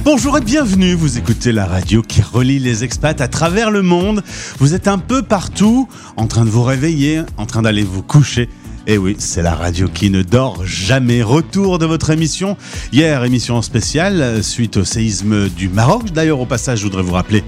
Bonjour et bienvenue, vous écoutez la radio qui relie les expats à travers le monde. Vous êtes un peu partout, en train de vous réveiller, en train d'aller vous coucher. Et oui, c'est la radio qui ne dort jamais. Retour de votre émission. Hier, émission spéciale suite au séisme du Maroc. D'ailleurs, au passage, je voudrais vous rappeler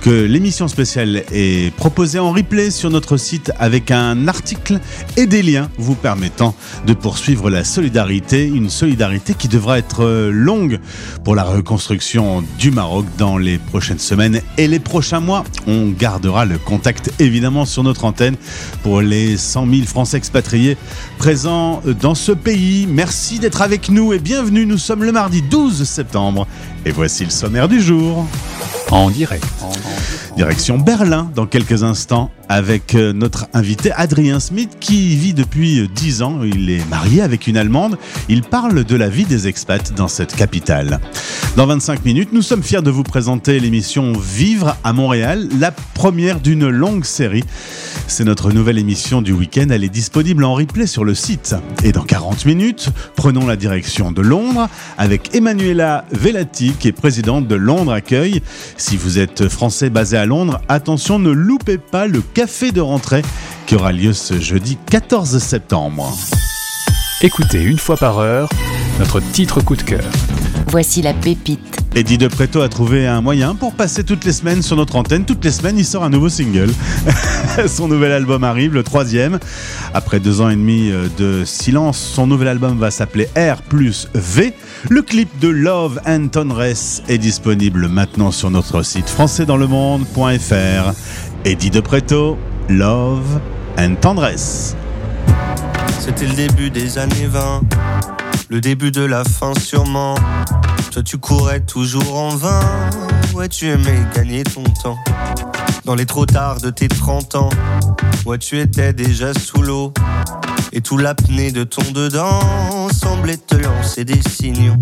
que l'émission spéciale est proposée en replay sur notre site avec un article et des liens vous permettant de poursuivre la solidarité. Une solidarité qui devra être longue pour la reconstruction du Maroc dans les prochaines semaines et les prochains mois. On gardera le contact évidemment sur notre antenne pour les 100 000 Français expatriés présents dans ce pays. Merci d'être avec nous et bienvenue. Nous sommes le mardi 12 septembre et voici le sommaire du jour. En direct. Direction Berlin dans quelques instants avec euh, notre invité Adrien Smith qui vit depuis euh, 10 ans. Il est marié avec une Allemande. Il parle de la vie des expats dans cette capitale. Dans 25 minutes, nous sommes fiers de vous présenter l'émission Vivre à Montréal, la première d'une longue série. C'est notre nouvelle émission du week-end. Elle est disponible en replay sur le site. Et dans 40 minutes, prenons la direction de Londres avec Emanuela Velati, qui est présidente de Londres Accueil. Si vous êtes français basé à Londres, attention, ne loupez pas le café de rentrée qui aura lieu ce jeudi 14 septembre. Écoutez une fois par heure notre titre coup de cœur. Voici la pépite. Eddie De Preto a trouvé un moyen pour passer toutes les semaines sur notre antenne. Toutes les semaines, il sort un nouveau single. son nouvel album arrive, le troisième. Après deux ans et demi euh, de silence, son nouvel album va s'appeler R plus V. Le clip de Love and Tendresse est disponible maintenant sur notre site françaisdanslemonde.fr. Eddie De Preto, Love and Tendresse. C'était le début des années 20, le début de la fin sûrement. Toi tu courais toujours en vain, ouais tu aimais gagner ton temps. Dans les trop tard de tes 30 ans, ouais tu étais déjà sous l'eau. Et tout l'apnée de ton dedans semblait te lancer des signaux.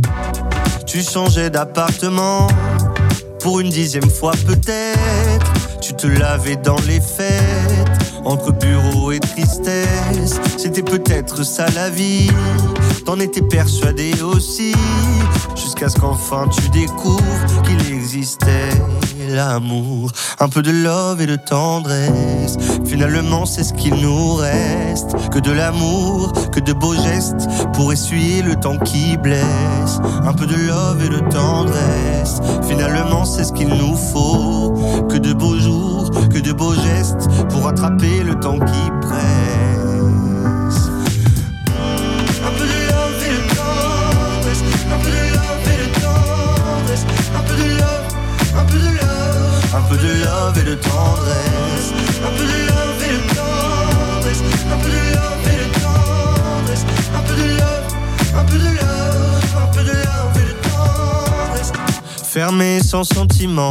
Tu changeais d'appartement pour une dixième fois peut-être. Tu te lavais dans les fêtes, entre bureau et tristesse. C'était peut-être ça la vie, t'en étais persuadé aussi. Jusqu'à ce qu'enfin tu découvres qu'il existait l'amour. Un peu de love et de tendresse. Finalement, c'est ce qu'il nous reste. Que de l'amour, que de beaux gestes pour essuyer le temps qui blesse. Un peu de love et de tendresse. Finalement, c'est ce qu'il nous faut. Que de beaux jours, que de beaux gestes pour attraper le temps qui presse. Un peu de love et de tendresse. Un peu de love et de tendresse. Un peu de love, un peu de love. Un peu de love et de tendresse. Un peu de love et de tendresse. Un peu de love et de tendresse. Un peu de love, un peu de love. Un peu de love et de tendresse. Fermé sans sentiment.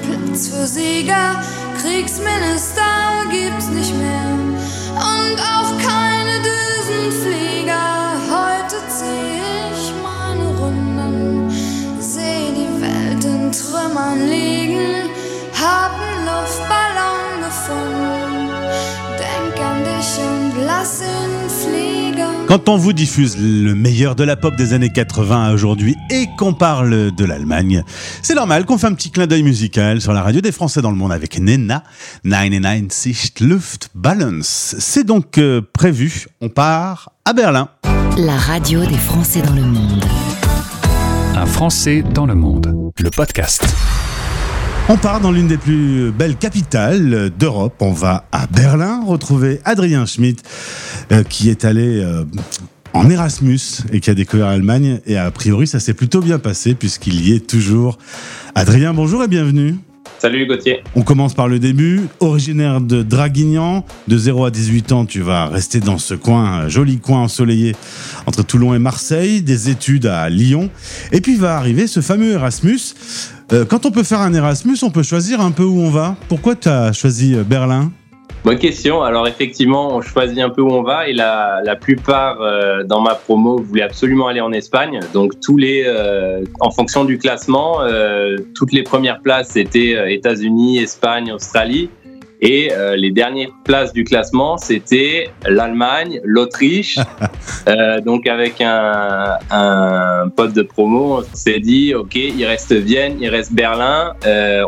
Platz für Sieger. Kriegsminister gibt's nicht mehr und auch keine Düsenflieger. Heute zieh ich meine Runden, seh die Welt in Trümmern liegen, hab einen Luftballon gefunden. Denk an dich und lass ihn. Quand on vous diffuse le meilleur de la pop des années 80 à aujourd'hui et qu'on parle de l'Allemagne, c'est normal qu'on fait un petit clin d'œil musical sur la radio des Français dans le monde avec Nena, 99 Luftballons. C'est donc euh, prévu, on part à Berlin. La radio des Français dans le monde. Un Français dans le monde. Le podcast. On part dans l'une des plus belles capitales d'Europe. On va à Berlin retrouver Adrien Schmidt, euh, qui est allé euh, en Erasmus et qui a découvert l'Allemagne. Et a priori, ça s'est plutôt bien passé puisqu'il y est toujours. Adrien, bonjour et bienvenue. Salut Gauthier. On commence par le début. Originaire de Draguignan, de 0 à 18 ans, tu vas rester dans ce coin, un joli coin ensoleillé entre Toulon et Marseille, des études à Lyon. Et puis va arriver ce fameux Erasmus. Euh, quand on peut faire un Erasmus, on peut choisir un peu où on va. Pourquoi tu as choisi euh, Berlin? Bonne question. Alors effectivement, on choisit un peu où on va et la, plupart euh, dans ma promo voulaient absolument aller en Espagne. Donc tous les, en fonction du classement, toutes les premières places étaient États-Unis, Espagne, Australie. Et les dernières places du classement, c'était l'Allemagne, l'Autriche. donc avec un, un, pote de promo, on s'est dit, ok, il reste Vienne, il reste Berlin.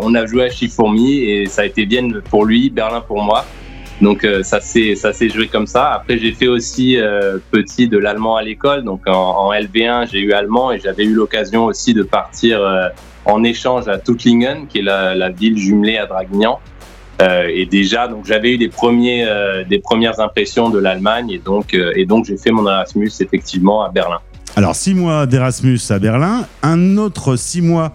on a joué à Chifourmi et ça a été Vienne pour lui, Berlin pour moi. Donc euh, ça s'est ça s'est joué comme ça. Après j'ai fait aussi euh, petit de l'allemand à l'école. Donc en, en LV1 j'ai eu allemand et j'avais eu l'occasion aussi de partir euh, en échange à Tuttlingen, qui est la, la ville jumelée à Draguignan. Et déjà donc j'avais eu des premiers des premières impressions de l'Allemagne et donc et donc j'ai fait mon Erasmus effectivement à Berlin. Alors, six mois d'Erasmus à Berlin. Un autre six mois,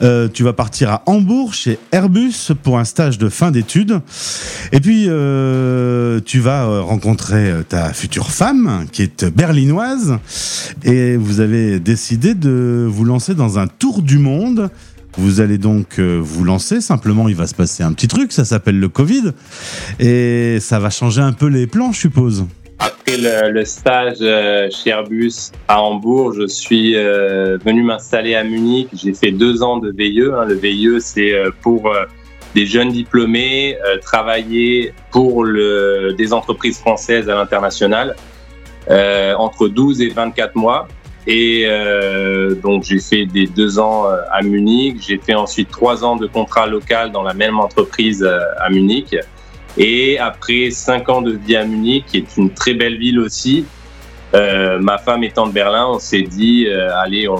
euh, tu vas partir à Hambourg chez Airbus pour un stage de fin d'études. Et puis, euh, tu vas euh, rencontrer ta future femme, qui est berlinoise. Et vous avez décidé de vous lancer dans un tour du monde. Vous allez donc vous lancer, simplement il va se passer un petit truc, ça s'appelle le Covid, et ça va changer un peu les plans, je suppose. Après le, stage euh, chez Airbus à Hambourg, je suis euh, venu m'installer à Munich. J'ai fait deux ans de VIE. Hein. Le VIE, c'est euh, pour des jeunes diplômés travailler pour des entreprises françaises à l'international entre 12 et 24 mois. Et donc j'ai fait des deux ans à Munich. J'ai fait ensuite trois ans de contrat local dans la même entreprise à Munich. Et après cinq ans de vie à Munich, qui est une très belle ville aussi, euh, ma femme étant de Berlin, on s'est dit, euh, allez, on,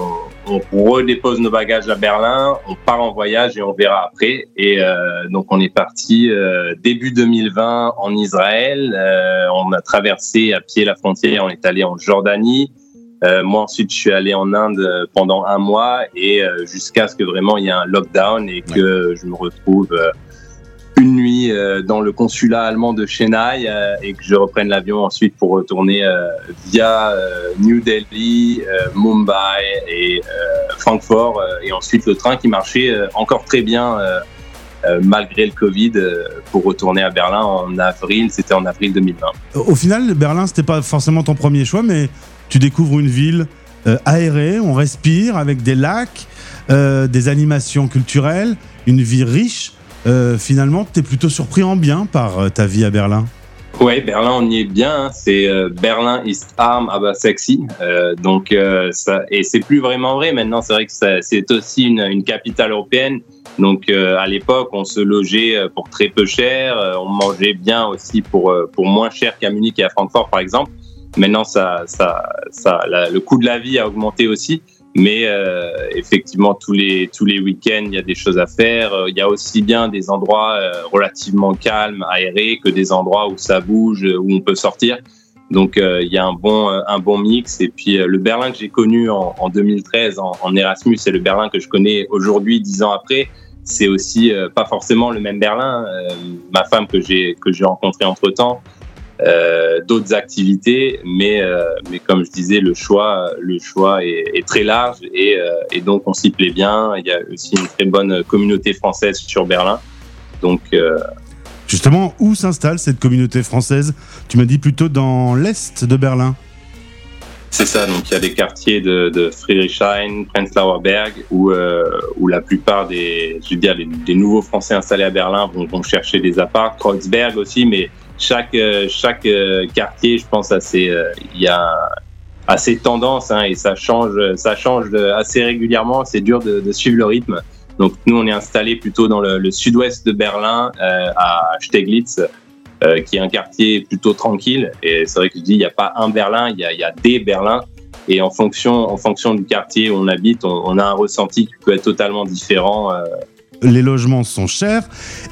on, redépose nos bagages à Berlin, on part en voyage et on verra après. Et euh, donc on est parti euh, début 2020 en Israël. Euh, on a traversé à pied la frontière, on est allé en Jordanie. Moi ensuite, je suis allé en Inde pendant un mois et jusqu'à ce que vraiment il y ait un lockdown et que je me retrouve une nuit euh, dans le consulat allemand de Chennai euh, et que je reprenne l'avion ensuite pour retourner euh, via New Delhi, Mumbai et Francfort et ensuite le train qui marchait encore très bien malgré le Covid pour retourner à Berlin en avril, c'était en avril 2020. Au final, Berlin, c'était pas forcément ton premier choix, mais tu découvres une ville aérée, on respire avec des lacs, des animations culturelles, une vie riche. Euh, finalement, tu es plutôt surpris en bien par euh, ta vie à Berlin. Ouais, Berlin, on y est bien. Hein. C'est euh, Berlin East Arm, bah sexy. donc ça, et c'est plus vraiment vrai maintenant. C'est vrai que c'est aussi une, une, capitale européenne. Donc à l'époque, on se logeait pour très peu cher. on mangeait bien aussi pour pour moins cher qu'à Munich et à Francfort, par exemple. Maintenant, ça, ça, ça, le coût de la vie a augmenté aussi. Mais euh, effectivement, tous les tous les week-ends, il y a des choses à faire. Euh, il y a aussi bien des endroits euh, relativement calmes, aérés, que des endroits où ça bouge, où on peut sortir. Donc il y a un bon un bon mix. Et puis le Berlin que j'ai connu en, en 2013 en, en, Erasmus et le Berlin que je connais aujourd'hui, dix ans après, c'est aussi pas forcément le même Berlin. ma femme que j'ai que j'ai rencontrée entre temps. Euh, d'autres activités, mais euh, mais comme je disais, le choix le choix est, est très large et, euh, et donc on s'y plaît bien. Il y a aussi une très bonne communauté française sur Berlin, donc. Justement, où s'installe cette communauté française? Tu m'as dit plutôt dans l'est de Berlin. C'est ça, donc il y a des quartiers de, de Friedrichshain, Prenzlauer Berg, où, euh, où la plupart des, je veux dire, des nouveaux Français installés à Berlin vont, vont chercher des apparts, Kreuzberg aussi, mais chaque euh, chaque euh, quartier, je pense, assez, euh, il y a assez tendance hein, et ça change, ça change assez régulièrement. C'est dur de, suivre le rythme. Donc nous, on est installé plutôt dans le, sud-ouest de Berlin, à Steglitz, qui est un quartier plutôt tranquille. Et c'est vrai que je dis, il n'y a pas un Berlin, il y a, des Berlins. Et en fonction, en fonction du quartier où on habite, on a un ressenti qui peut être totalement différent. Les logements sont chers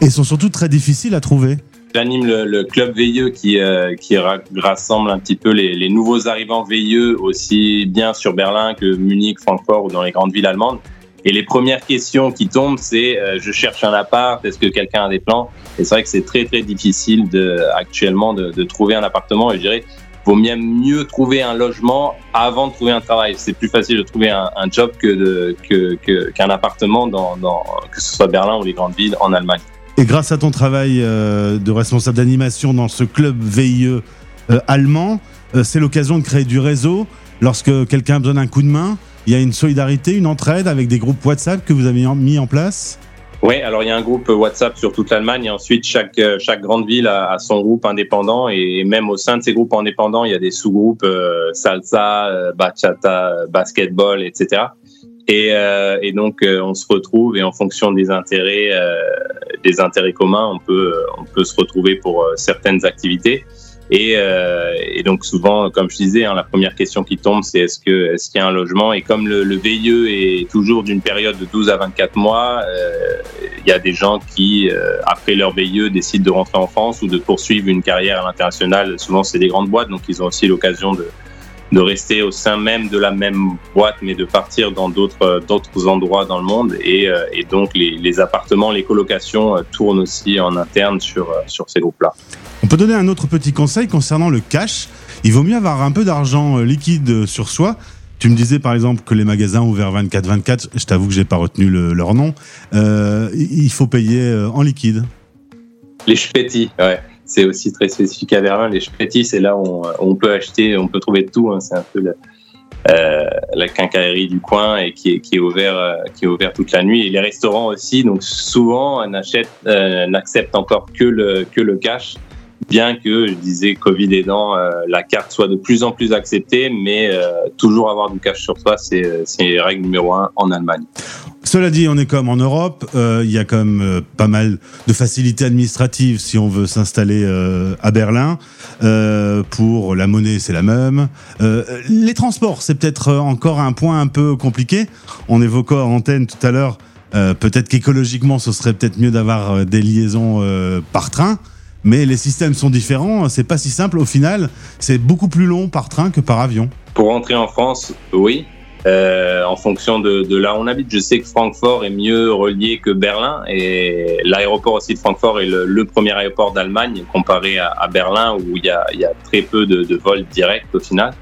et sont surtout très difficiles à trouver. J'anime le, le, club veilleux qui, euh, qui rassemble un petit peu les, les, nouveaux arrivants veilleux aussi bien sur Berlin que Munich, Francfort ou dans les grandes villes allemandes. Et les premières questions qui tombent, c'est euh, je cherche un appart, est-ce que quelqu'un a des plans? Et c'est vrai que c'est très très difficile de, actuellement de, de, trouver un appartement. Et je dirais, vaut mieux trouver un logement avant de trouver un travail. C'est plus facile de trouver un, un job que qu'un que, que, appartement dans, dans, que ce soit Berlin ou les grandes villes en Allemagne. Et grâce à ton travail euh, de responsable d'animation dans ce club VIE euh, allemand, euh, c'est l'occasion de créer du réseau. Lorsque quelqu'un besoin d'un coup de main, il y a une solidarité, une entraide avec des groupes WhatsApp que vous avez mis en place Oui, alors il y a un groupe WhatsApp sur toute l'Allemagne et ensuite chaque chaque grande ville a, son groupe indépendant et même au sein de ces groupes indépendants, il y a des sous-groupes salsa, bachata, basketball, etc. Et, euh, et donc euh, on se retrouve et en fonction des intérêts euh, des intérêts communs, on peut on peut se retrouver pour certaines activités. Et, donc souvent, comme je disais, hein, la première question qui tombe, c'est est-ce que est-ce qu'il y a un logement? Et comme le, le VIE est toujours d'une période de 12 à 24 mois, il y a des gens qui, après leur VIE, décident de rentrer en France ou de poursuivre une carrière à l'international. Souvent, c'est des grandes boîtes, donc ils ont aussi l'occasion de, de rester au sein même de la même boîte, mais de partir dans d'autres d'autres endroits dans le monde. Et, euh, et donc, les, les appartements, les colocations euh, tournent aussi en interne sur, euh, sur ces groupes-là. On peut donner un autre petit conseil concernant le cash. Il vaut mieux avoir un peu d'argent euh, liquide euh, sur soi. Tu me disais par exemple que les magasins ouverts 24-24, je t'avoue que j'ai pas retenu le- leur nom, euh, il faut payer euh, en liquide. Les Spetti, ouais. C'est aussi très spécifique à Berlin. Les Spetti, c'est là où on, peut acheter, on peut trouver tout. hein. C'est un peu euh, la quincaillerie du coin et qui est, qui ouvert, euh, qui est ouvert toute la nuit. Et les restaurants aussi. Donc souvent, on achète, euh, n'accepte encore que le que le cash. Bien que, je disais, Covid aidant, euh, la carte soit de plus en plus acceptée, mais toujours avoir du cash sur soi, c'est c'est règle numéro un en Allemagne. Cela dit, on est comme en Europe, euh, il y a quand même euh, pas mal de facilités administratives si on veut s'installer euh, à Berlin. Pour la monnaie, c'est la même. Les transports, c'est peut-être encore un point un peu compliqué. On évoquait en antenne tout à l'heure, peut-être qu'écologiquement, ce serait peut-être mieux d'avoir des liaisons par train. Mais les systèmes sont différents, c'est pas si simple. Au final, c'est beaucoup plus long par train que par avion. Pour rentrer en France, oui. Euh, en fonction de, de là où on habite, je sais que Francfort est mieux relié que Berlin et l'aéroport aussi de Francfort est le, premier aéroport d'Allemagne comparé à, Berlin où il y a, y a très peu de, de vols directs au final.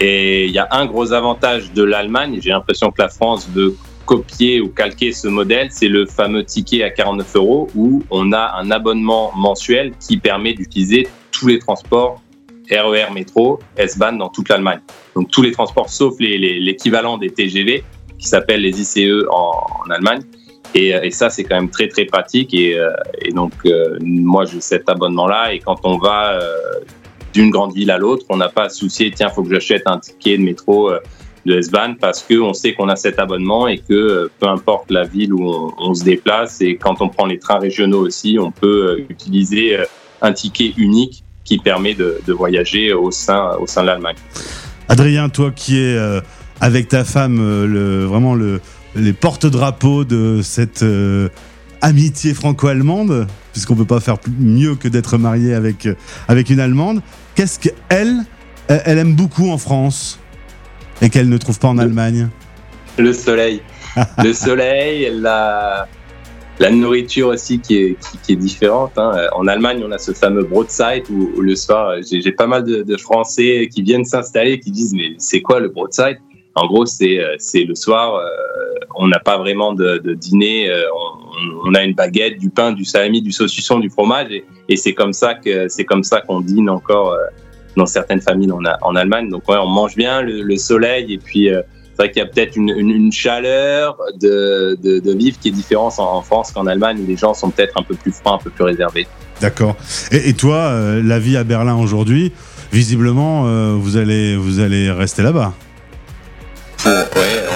Et il y a un gros avantage de l'Allemagne, j'ai l'impression que la France veut copier ou calquer ce modèle, c'est le fameux ticket à 49 euros où on a un abonnement mensuel qui permet d'utiliser tous les transports RER, métro, S-Bahn dans toute l'Allemagne. Donc tous les transports sauf les- les- l'équivalent des TGV qui s'appellent les ICE en, en Allemagne. Et, euh, et ça, c'est quand même très très pratique. Et, euh, et donc euh, moi, j'ai cet abonnement-là. Et quand on va euh, d'une grande ville à l'autre, on n'a pas à se soucier. Tiens, faut que j'achète un ticket de métro euh, de S-Bahn parce que on sait qu'on a cet abonnement et que peu importe la ville où on, se déplace et quand on prend les trains régionaux aussi, on peut utiliser un ticket unique qui permet de, de voyager au sein au sein de l'Allemagne. Adrien, toi qui es euh, avec ta femme euh, le, vraiment le, les porte-drapeaux de cette euh, amitié franco-allemande, puisqu'on peut pas faire mieux que d'être marié avec, avec une Allemande, qu'est-ce qu'elle, elle elle aime beaucoup en France et qu'elle ne trouve pas en Allemagne? Le soleil, le soleil, la la nourriture aussi qui est qui, est différente. hein. En Allemagne, on a ce fameux broadside où, où le soir, j'ai pas mal de, de Français qui viennent s'installer qui disent mais c'est quoi le broadside? En gros, c'est euh, c'est le soir, euh, on n'a pas vraiment de, de dîner, euh, on, on a une baguette, du pain, du salami, du saucisson, du fromage et, et c'est comme ça que c'est comme ça qu'on dîne encore euh, dans certaines familles en Allemagne. Donc ouais, on mange bien le, le soleil et puis euh, c'est vrai qu'il y a peut-être une, une, une chaleur de, de, de vivre qui est différente en, en France qu'en Allemagne où les gens sont peut-être un peu plus froids, un peu plus réservés. D'accord. Et, et toi, euh, la vie à Berlin aujourd'hui, visiblement, euh, vous, allez, vous allez rester là-bas. Ouais,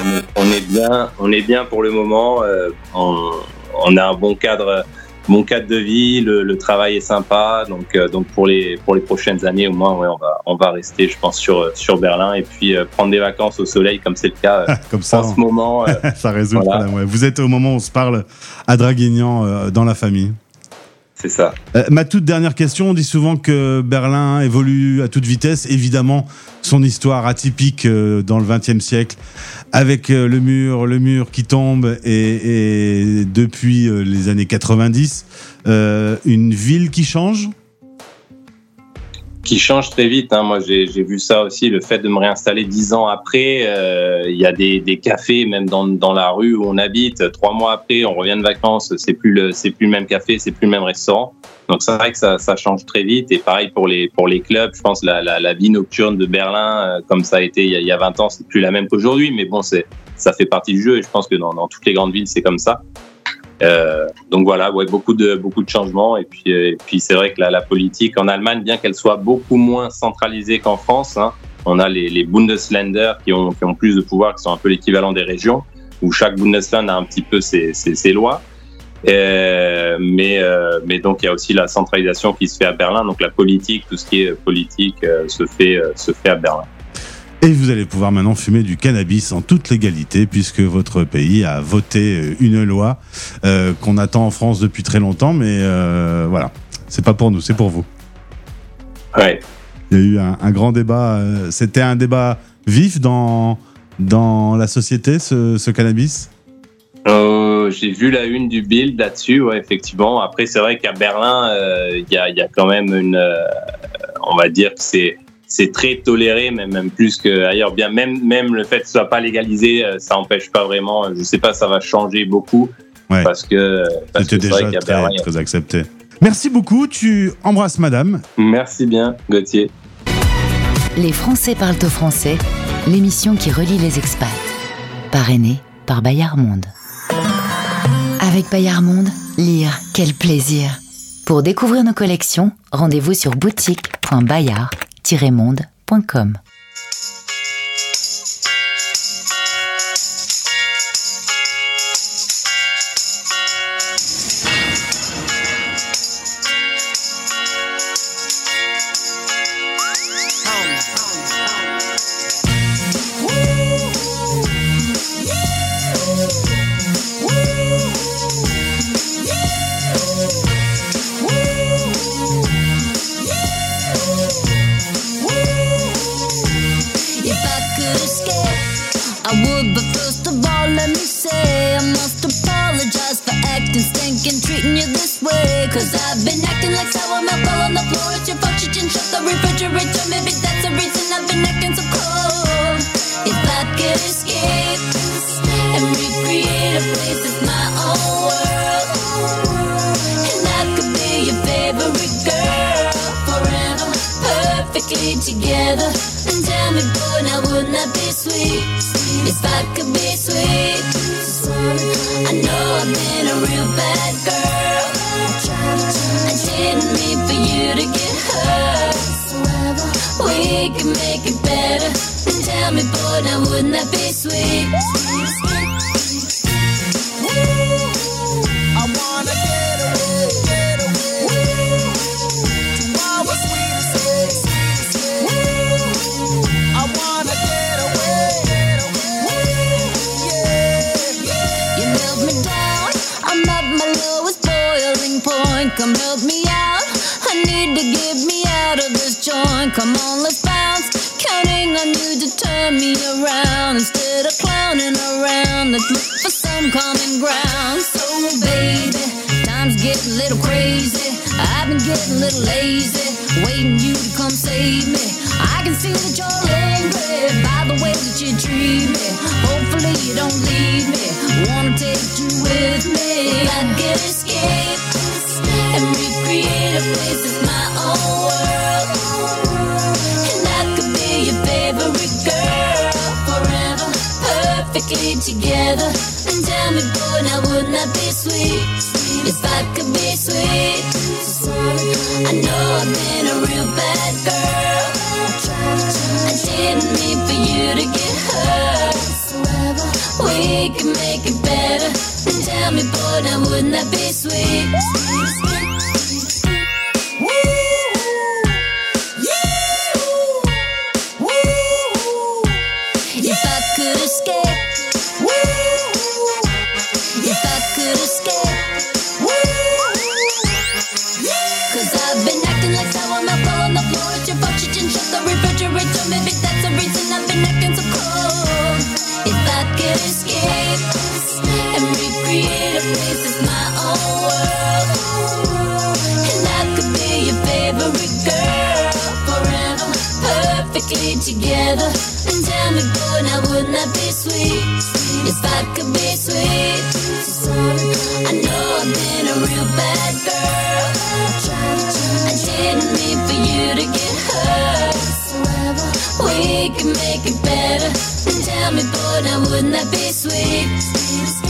on est, on est bien, on est bien pour le moment. euh, on, on a un bon cadre, bon cadre de vie. Le, le travail est sympa, donc euh, donc pour les pour les prochaines années au moins, ouais, on va on va rester, je pense, sur sur Berlin et puis euh, prendre des vacances au soleil comme c'est le cas euh, Comme ça, en ce moment. euh, ça résout Voilà. le problème. ouais. Vous êtes au moment où on se parle à Draguignan euh, dans la famille. Euh, ma toute dernière question, on dit souvent que Berlin évolue à toute vitesse. Évidemment, son histoire atypique euh, dans le XXe siècle, avec euh, le mur, le mur qui tombe, et, depuis les années 90, euh, une ville qui change? Qui change très vite. Hein. Moi, j'ai vu ça aussi, le fait de me réinstaller dix ans après. euh, Il y a des, cafés, même dans, la rue où on habite. Trois mois après, on revient de vacances, c'est plus le plus le même café, c'est plus le même restaurant. Donc c'est vrai que ça, change très vite. Et pareil pour les pour les clubs. Je pense la la, vie nocturne de Berlin, euh, comme ça a été il y a, il y a 20 ans, c'est plus la même qu'aujourd'hui. Mais bon, ça fait partie du jeu. Et je pense que dans toutes les grandes villes, c'est comme ça. Euh, donc voilà, ouais, beaucoup de beaucoup de changements et puis euh, et puis c'est vrai que la, la politique en Allemagne, bien qu'elle soit beaucoup moins centralisée qu'en France, hein, on a les, les Bundesländer qui ont qui ont plus de pouvoir, qui sont un peu l'équivalent des régions, où chaque Bundesland a un petit peu ses ses, ses lois. Euh, mais euh, mais donc il y a aussi la centralisation qui se fait à Berlin, donc la politique, tout ce qui est politique euh, se fait se fait à Berlin. Et vous allez pouvoir maintenant fumer du cannabis en toute légalité puisque votre pays a voté euh, une loi euh, qu'on attend en France depuis très longtemps, mais euh, voilà, c'est pas pour nous, c'est pour vous. Ouais. Il y a eu un, un grand débat. euh, C'était un débat vif dans dans la société, ce, ce cannabis? J'ai vu la une du Bild là-dessus, ouais, effectivement. Après, c'est vrai qu'à Berlin, il y, a, il y a quand même une, on va dire que c'est c'est très toléré, même, même plus qu'ailleurs. Bien, même même le fait que ce soit pas légalisé, euh, ça empêche pas vraiment. Je sais pas, ça va changer beaucoup Ouais. parce que C'était que c'est vrai déjà qu'à très, très accepté. Merci beaucoup. Tu embrasses Madame. Merci bien, Gauthier. Les Français parlent au français, l'émission qui relie les expats. Parrainée par Bayard Monde. Avec Bayard Monde, lire, quel plaisir. Pour découvrir nos collections, rendez-vous sur boutique.bayard-monde.com. If I could escape, I would. But first of all, let me say I must apologize for acting stinking, treating you this way. Cause I've been acting like sour milk all on the floor. It's your fault you didn't shut the refrigerator. Maybe that's the reason I've been acting so cold. If I could escape and recreate a place that's my own world, perfectly together. And tell me, boy, now wouldn't that be sweet? If I could be sweet, I know I've been a real bad girl. I didn't mean for you to get hurt. We can make it better. And tell me, boy, now wouldn't that be sweet? Come help me out. I need to get me out of this joint. Come on, let's bounce. Counting on you to turn me around instead of clowning around. Let's look for some common ground. So, baby, times get a little crazy. I've been getting a little lazy, waiting you to come save me. I can see that you're angry by the way that you treat me. Hopefully you don't leave me. Wanna take you with me. Together. And tell me, boy, now wouldn't that be sweet? If I could be sweet, I know I've been a real bad girl. I didn't mean for you to get hurt. We can make it better. And tell me, boy, now wouldn't that be sweet? Together. And tell me, boy, now wouldn't that be sweet? If I could be sweet. I know I've been a real bad girl. I didn't mean for you to get hurt. We can make it better. And tell me, boy, now wouldn't that be sweet?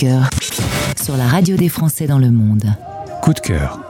Cœur sur la radio des Français dans le monde. Coup de cœur.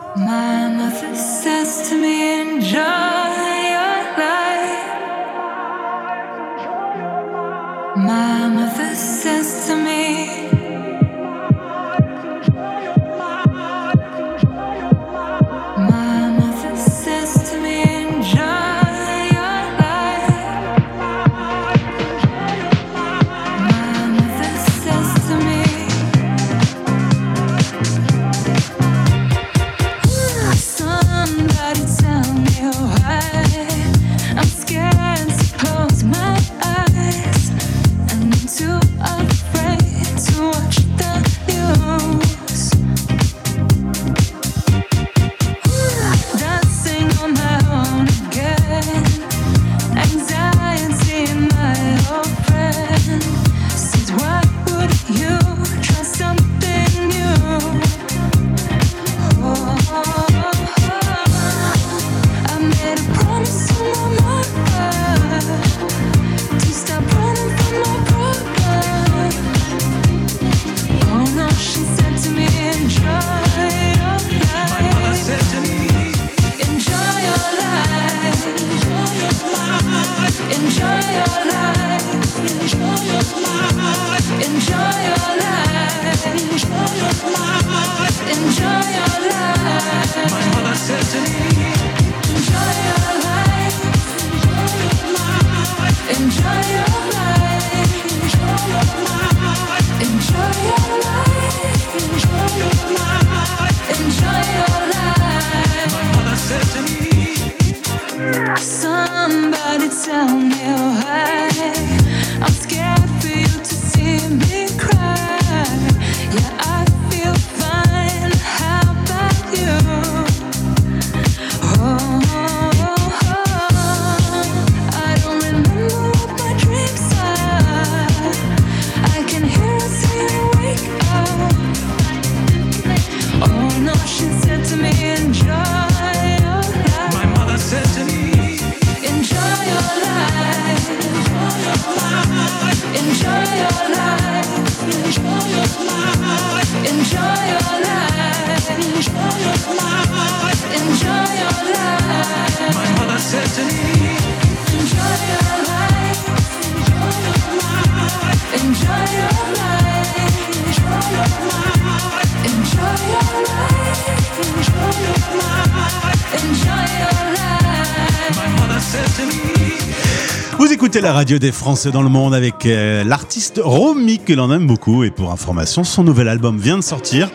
Écoutez la radio des Français dans le monde avec euh, l'artiste Romy que l'on aime beaucoup et pour information, son nouvel album vient de sortir.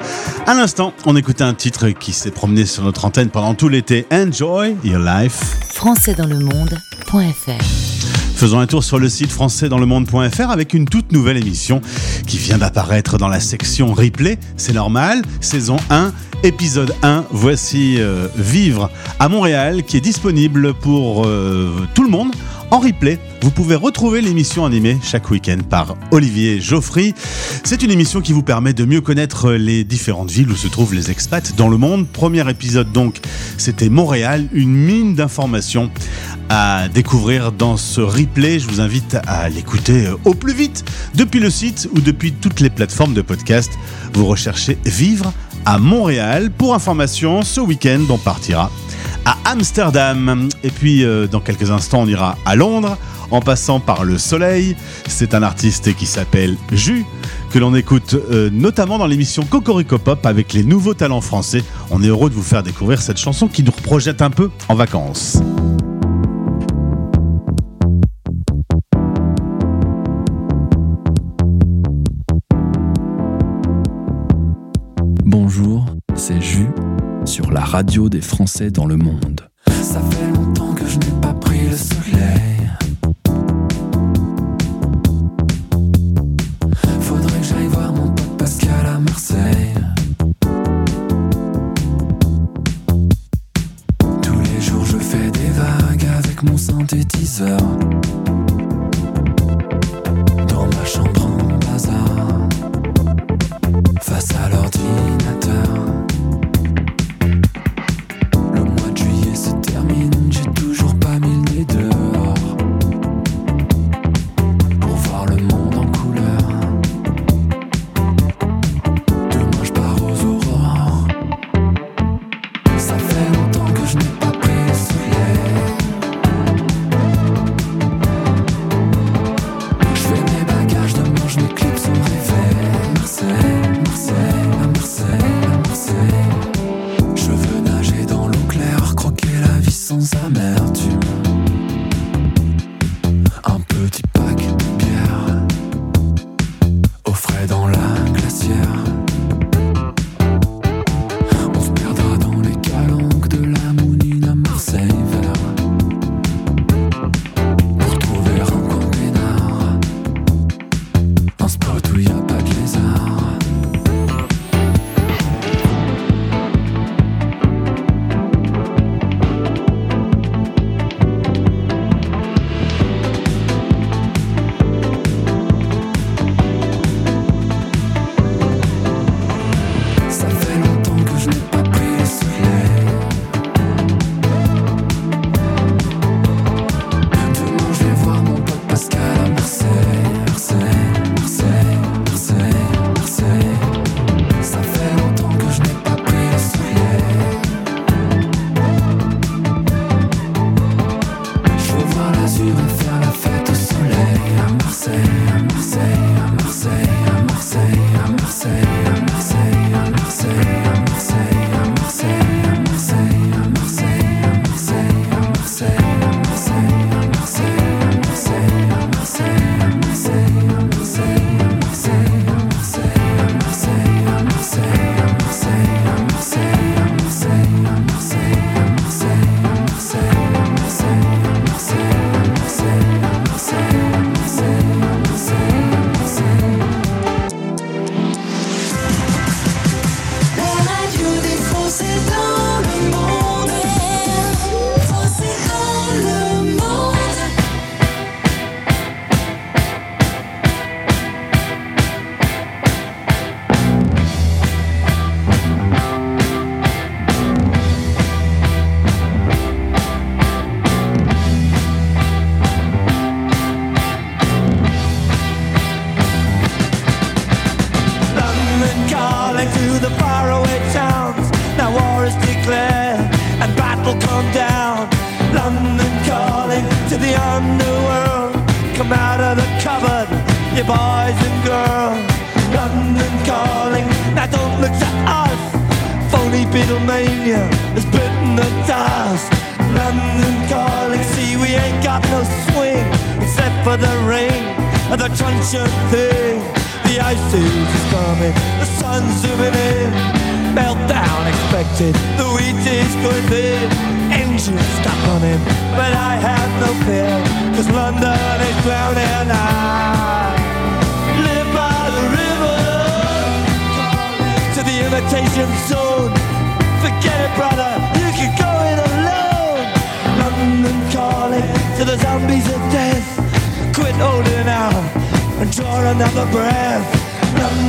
À l'instant, on écoutait un titre qui s'est promené sur notre antenne pendant tout l'été, Enjoy Your Life. françaisdanslemonde.fr Faisons un tour sur le site françaisdanslemonde.fr avec une toute nouvelle émission qui vient d'apparaître dans la section replay. C'est normal, saison 1, épisode 1. Voici euh, Vivre à Montréal qui est disponible pour euh, tout le monde en replay. Vous pouvez retrouver l'émission animée chaque week-end par Olivier Geoffry. C'est une émission qui vous permet de mieux connaître les différentes villes où se trouvent les expats dans le monde. Premier épisode donc, c'était Montréal, une mine d'informations à découvrir dans ce replay. Je vous invite à l'écouter au plus vite depuis le site ou depuis toutes les plateformes de podcast. Vous recherchez Vivre à Montréal. Pour information, ce week-end, on partira à Amsterdam. Et puis, euh, dans quelques instants, on ira à Londres en passant par le soleil. C'est un artiste qui s'appelle Jus, que l'on écoute euh, notamment dans l'émission Cocorico Pop avec les nouveaux talents français. On est heureux de vous faire découvrir cette chanson qui nous projette un peu en vacances. radio des Français dans le monde. Ça fait longtemps que je n'ai pas pris le soleil. glaciaire.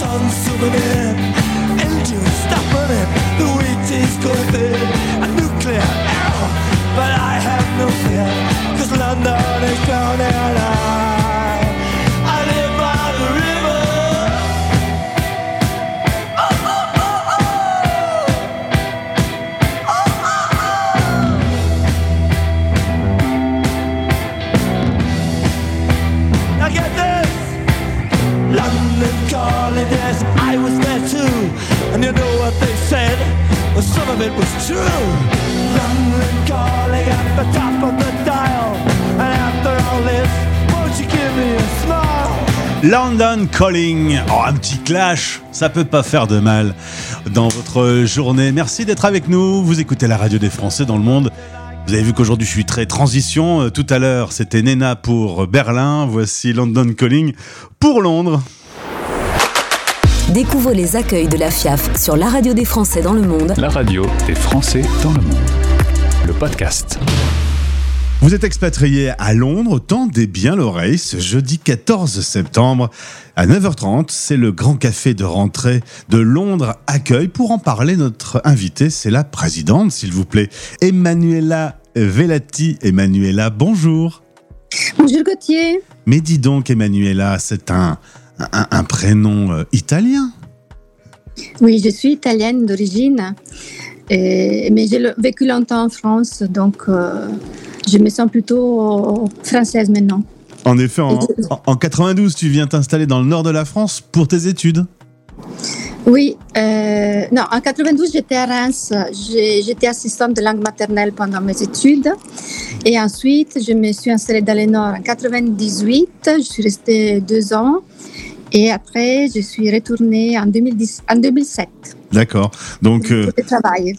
Coming in. Engines stopping it, the wheat is clipping. A nuclear arrow, but I have no fear. Cause London is drowning and London calling? London Calling. Oh, un petit clash, ça peut pas faire de mal dans votre journée. Merci d'être avec nous. Vous écoutez la radio des Français dans le monde. Vous avez vu qu'aujourd'hui je suis très transition. Euh, Tout à l'heure c'était Nena pour Berlin. Voici London Calling pour Londres. Découvrez les accueils de la FIAF sur la radio des Français dans le monde. La radio des Français dans le monde. Le podcast. Vous êtes expatrié à Londres, tendez bien l'oreille. Ce jeudi 14 septembre à 9h30, c'est le grand café de rentrée de Londres accueil. Pour en parler, notre invitée, c'est la présidente, s'il vous plaît, Emanuela Velati. Emanuela, bonjour. Bonjour Gauthier. Mais dis donc, Emanuela, c'est un, un, un prénom euh, italien? Oui, je suis italienne d'origine, mais j'ai vécu longtemps en France, donc euh, je me sens plutôt française maintenant. En effet, en, en- en 92, tu viens t'installer dans le nord de la France pour tes études? Oui, euh, non, en 92, j'étais à Reims. J'étais assistante de langue maternelle pendant mes études. Et ensuite, je me suis installée dans le Nord en 98. Je suis restée deux ans. Et après, je suis retournée en, 2010, en 2007 D'accord. Donc, euh, pour le travail.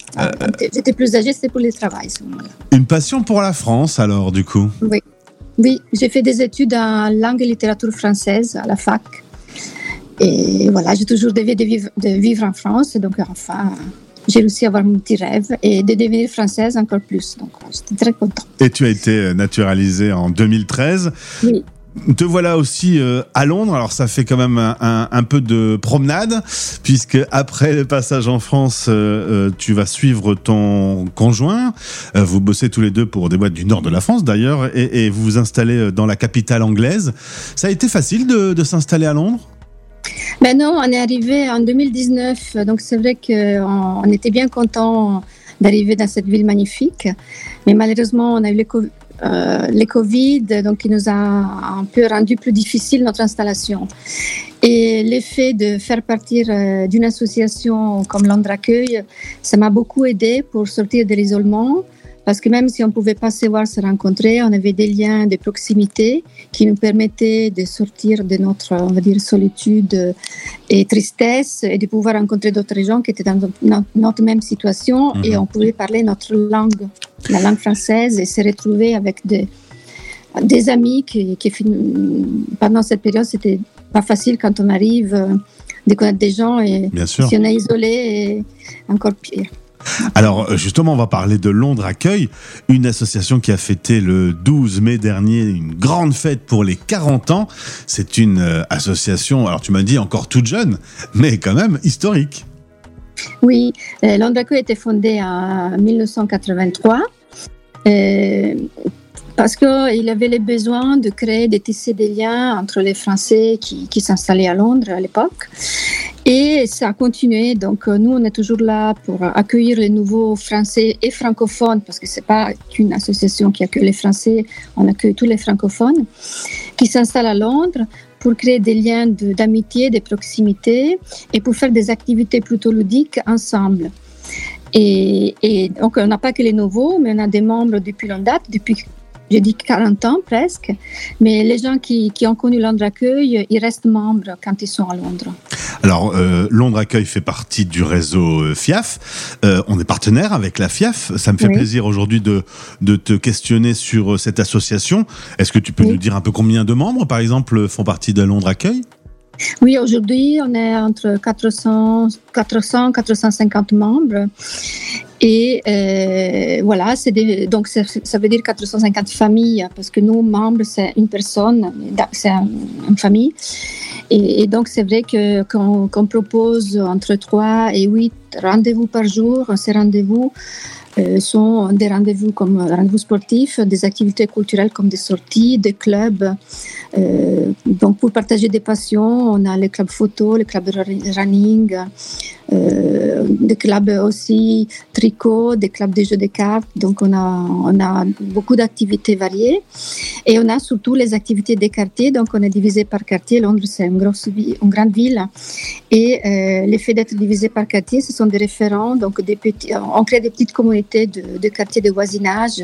J'étais plus âgée, c'était pour le travail. une passion pour la France, alors, du coup? Oui, oui j'ai fait des études en langue et littérature française à la fac. Et voilà, j'ai toujours rêvé de vivre, de vivre en France. Donc, enfin, j'ai réussi à avoir mon petit rêve et de devenir française encore plus. Donc, j'étais très contente. Et tu as été naturalisé en 2013. Oui. Te voilà aussi euh, à Londres. Alors ça fait quand même un, peu de promenade, puisque après le passage en France, euh, euh, tu vas suivre ton conjoint. Vous bossez tous les deux pour des boîtes du nord de la France d'ailleurs, et, vous vous installez dans la capitale anglaise. Ça a été facile de, s'installer à Londres? Ben non, on est arrivé en 2019. Donc, c'est vrai qu'on on était bien content d'arriver dans cette ville magnifique. Mais malheureusement, on a eu le, euh, le Covid, donc il nous a un peu rendu plus difficile notre installation. Et l'effet de faire partir euh, d'une association comme Londres Accueil, ça m'a beaucoup aidé pour sortir de l'isolement. Parce que même si on ne pouvait pas se voir, se rencontrer, on avait des liens de proximité qui nous permettaient de sortir de notre, on va dire, solitude et tristesse et de pouvoir rencontrer d'autres gens qui étaient dans notre, même situation Mhm. et on pouvait parler notre langue, la langue française et se retrouver avec des, des amis qui, pendant cette période, c'était pas facile quand on arrive euh, de connaître des gens et Bien sûr. si on est isolé, encore pire. Alors euh, justement, on va parler de Londres Accueil, une association qui a fêté le 12 mai dernier une grande fête pour les 40 ans. C'est une euh, association, alors tu m'as dit encore toute jeune, mais quand même historique. Oui, euh, Londres Accueil a été fondé en 1983 euh, parce qu'il avait le besoin de créer, de tisser des liens entre les Français qui, s'installaient à Londres à l'époque. Et ça a continué. Donc, euh, nous, on est toujours là pour accueillir les nouveaux Français et francophones, parce que c'est pas qu'une association qui accueille les Français, on accueille tous les francophones qui s'installent à Londres pour créer des liens de- d'amitié, de, proximité et pour faire des activités plutôt ludiques ensemble. Et, et donc, on n'a pas que les nouveaux, mais on a des membres depuis longue date, depuis, j'ai dit 40 ans presque. Mais les gens qui, qui ont connu Londres Accueil, ils restent membres quand ils sont à Londres. Alors, euh, Londres Accueil fait partie du réseau euh, FIAF. Euh, on est partenaire avec la FIAF. Ça me fait Oui. plaisir aujourd'hui de, de te questionner sur euh, cette association. Est-ce que tu peux nous dire un peu combien de membres, par exemple, font partie de Londres Accueil? Oui, aujourd'hui, on est entre 400, 400 450 membres. Et euh, voilà, des- donc ça, veut dire 450 familles, parce que nous, membres, c'est une personne, c'est un- une famille. Et, donc, c'est vrai qu'on propose entre 3 et 8 rendez-vous par jour. Ces rendez-vous sont des rendez-vous comme rendez-vous sportifs, des activités culturelles comme des sorties, des clubs. Euh, donc, pour partager des passions, on a les clubs photo, les clubs running, euh, des clubs aussi tricot, des clubs de jeux de cartes. Donc, on a, beaucoup d'activités variées. Et on a surtout les activités des quartiers. Donc, on est divisé par quartier. Londres, c'est une, grosse une grande ville. Et euh, l'effet d'être divisé par quartier, ce sont des référents. Donc, on crée des petites communautés de, de quartiers de voisinage.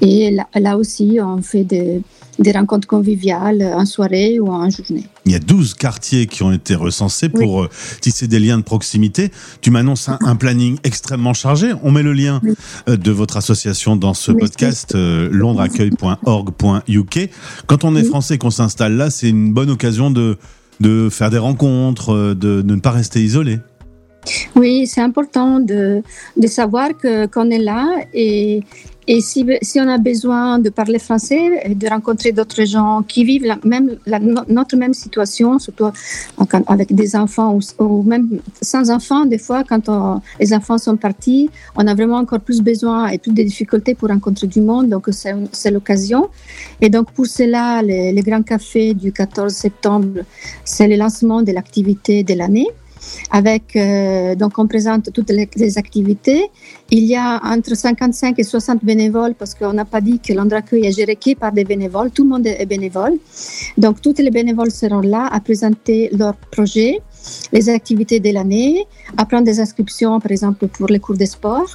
Et là, là aussi, on fait des, des rencontres conviviales en soirée ou en journée. Il y a 12 quartiers qui ont été recensés pour euh, tisser des liens de proximité. Tu m'annonces un, un planning extrêmement chargé. On met le lien euh, de votre association dans ce podcast, euh. Quand on est français et qu'on s'installe là, c'est une bonne occasion de, de faire des rencontres, euh, de, de ne pas rester isolé. Oui, c'est important de, de savoir qu'on est là et, et si, on a besoin de parler français et de rencontrer d'autres gens qui vivent notre même situation, surtout avec des enfants ou, même sans enfants, des fois, quand les enfants sont partis, on a vraiment encore plus besoin et plus de difficultés pour rencontrer du monde, donc c'est l'occasion. Et donc pour cela, le, le Grand Café du 14 septembre, c'est le lancement de l'activité de l'année avec euh, donc on présente toutes les, activités. Il y a entre 55 et 60 bénévoles parce qu'on n'a pas dit que Londres Accueil est géré que par des bénévoles. Tout le monde est bénévole. Donc tous les bénévoles seront là à présenter leurs projets, les activités de l'année, à prendre des inscriptions par exemple pour les cours de sport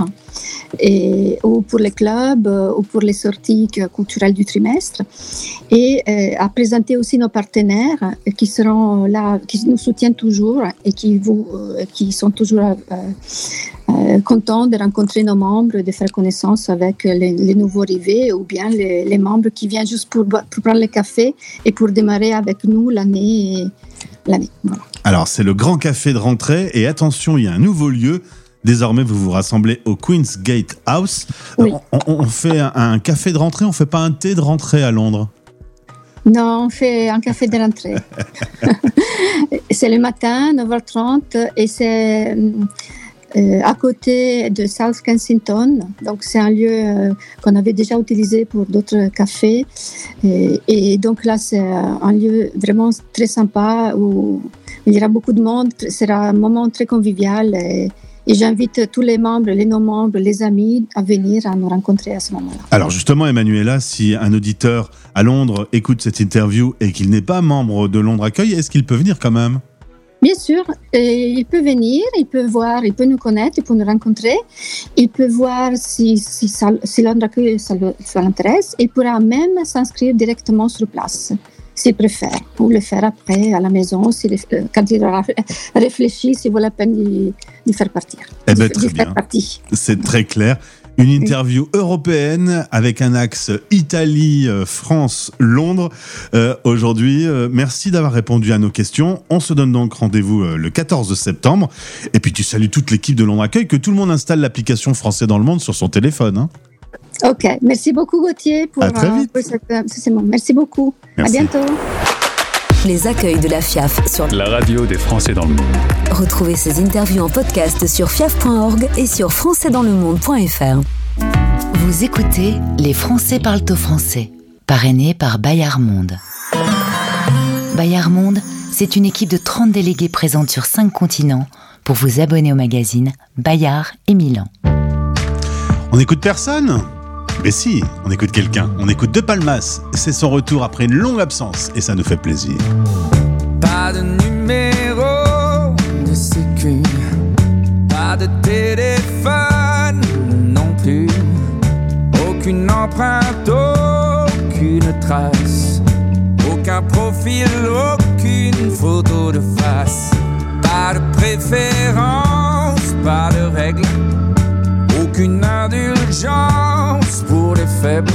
ou pour les clubs ou pour les sorties culturelles du trimestre et euh, à présenter aussi nos partenaires qui seront là, qui nous soutiennent toujours et qui, euh, sont toujours euh, contents de rencontrer nos membres, de faire connaissance avec les, nouveaux arrivés ou bien les, membres qui viennent juste pour prendre le café et pour démarrer avec nous l'année. L'année. Voilà. Alors, c'est le grand café de rentrée. Et attention, il y a un nouveau lieu. Désormais, vous vous rassemblez au Queen's Gate House. Euh, On, fait un, un café de rentrée, on fait pas un thé de rentrée à Londres? Non, on fait un café de rentrée. c'est le matin, 9h30, et c'est euh, à côté de South Kensington. Donc, c'est un lieu euh, qu'on avait déjà utilisé pour d'autres cafés. Et, et donc, là, c'est un lieu vraiment très sympa où il y aura beaucoup de monde. Ce sera un moment très convivial. Et, et j'invite tous les membres, les non-membres, les amis à venir à nous rencontrer à ce moment-là. Alors justement, Emmanuela, si un auditeur à Londres écoute cette interview et qu'il n'est pas membre de Londres Accueil, est-ce qu'il peut venir quand même? Bien sûr, il peut venir, il peut voir, il peut nous connaître, il peut nous rencontrer, il peut voir si, si, Londres Accueil, ça, ça l'intéresse, il pourra même s'inscrire directement sur place, s'il préfère, ou le faire après à la maison, euh, quand il aura réfléchi, s'il vaut la peine d'y faire partir. Eh ben, très bien. C'est très clair. Une interview européenne avec un axe Italie, euh, France, Londres. Euh, Aujourd'hui, euh, merci d'avoir répondu à nos questions. On se donne donc rendez-vous euh, le 14 septembre. Et puis tu salues toute l'équipe de Londres Accueil, que tout le monde installe l'application Français dans le monde sur son téléphone. hein. Ok, merci beaucoup Gauthier pour, À très vite. pour cette, ce. Merci beaucoup. Merci. À bientôt. Les accueils de la FIAF sur La radio des Français dans le monde. Retrouvez ces interviews en podcast sur fiaf.org et sur françaisdanslemonde.fr. Vous écoutez Les Français parlent au français, parrainé par Bayard Monde. Bayard Monde, c'est une équipe de 30 délégués présente sur 5 continents pour vous abonner au magazine Bayard et Milan. On n'écoute personne? Mais si, on écoute quelqu'un. On écoute De Palmas. C'est son retour après une longue absence et ça nous fait plaisir. Pas de numéro de sécu, pas de téléphone non plus, aucune empreinte, aucune trace, aucun profil, aucune photo de face, pas de préférence, pas de règle, aucune indulgence pour les faibles.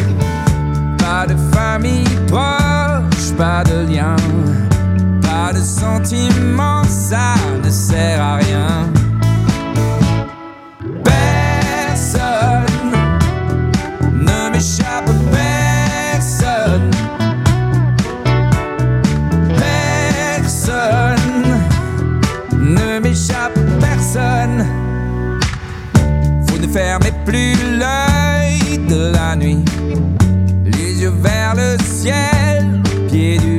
Pas de famille proche, pas de lien. Pas de sentiments, ça ne sert à rien. Personne ne m'échappe, personne. Personne ne m'échappe, personne. Vous ne fermez plus l'œil de la nuit. Les yeux vers le ciel, au pied du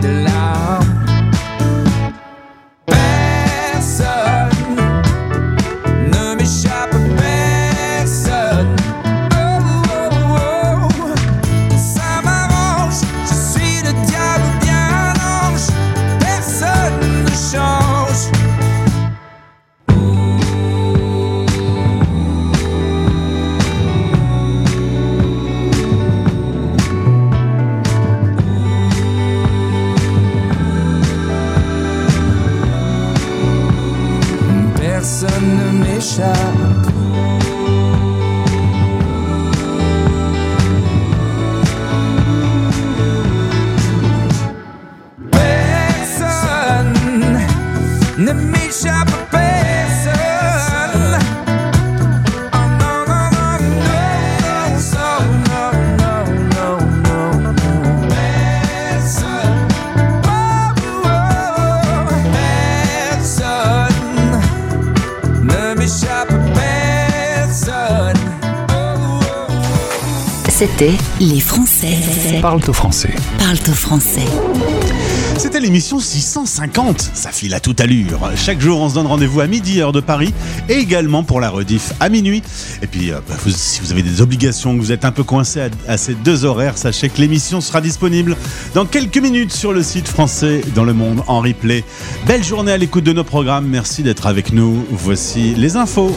the C'était Les Français. Parle au français. Parle au français. C'était l'émission 650, ça file à toute allure. Chaque jour, on se donne rendez-vous à midi, heure de Paris, et également pour la rediff à minuit. Et puis, euh, bah, vous- si vous avez des obligations, que vous êtes un peu coincé à, à ces deux horaires, sachez que l'émission sera disponible dans quelques minutes sur le site français dans le monde en replay. Belle journée à l'écoute de nos programmes, merci d'être avec nous. Voici les infos.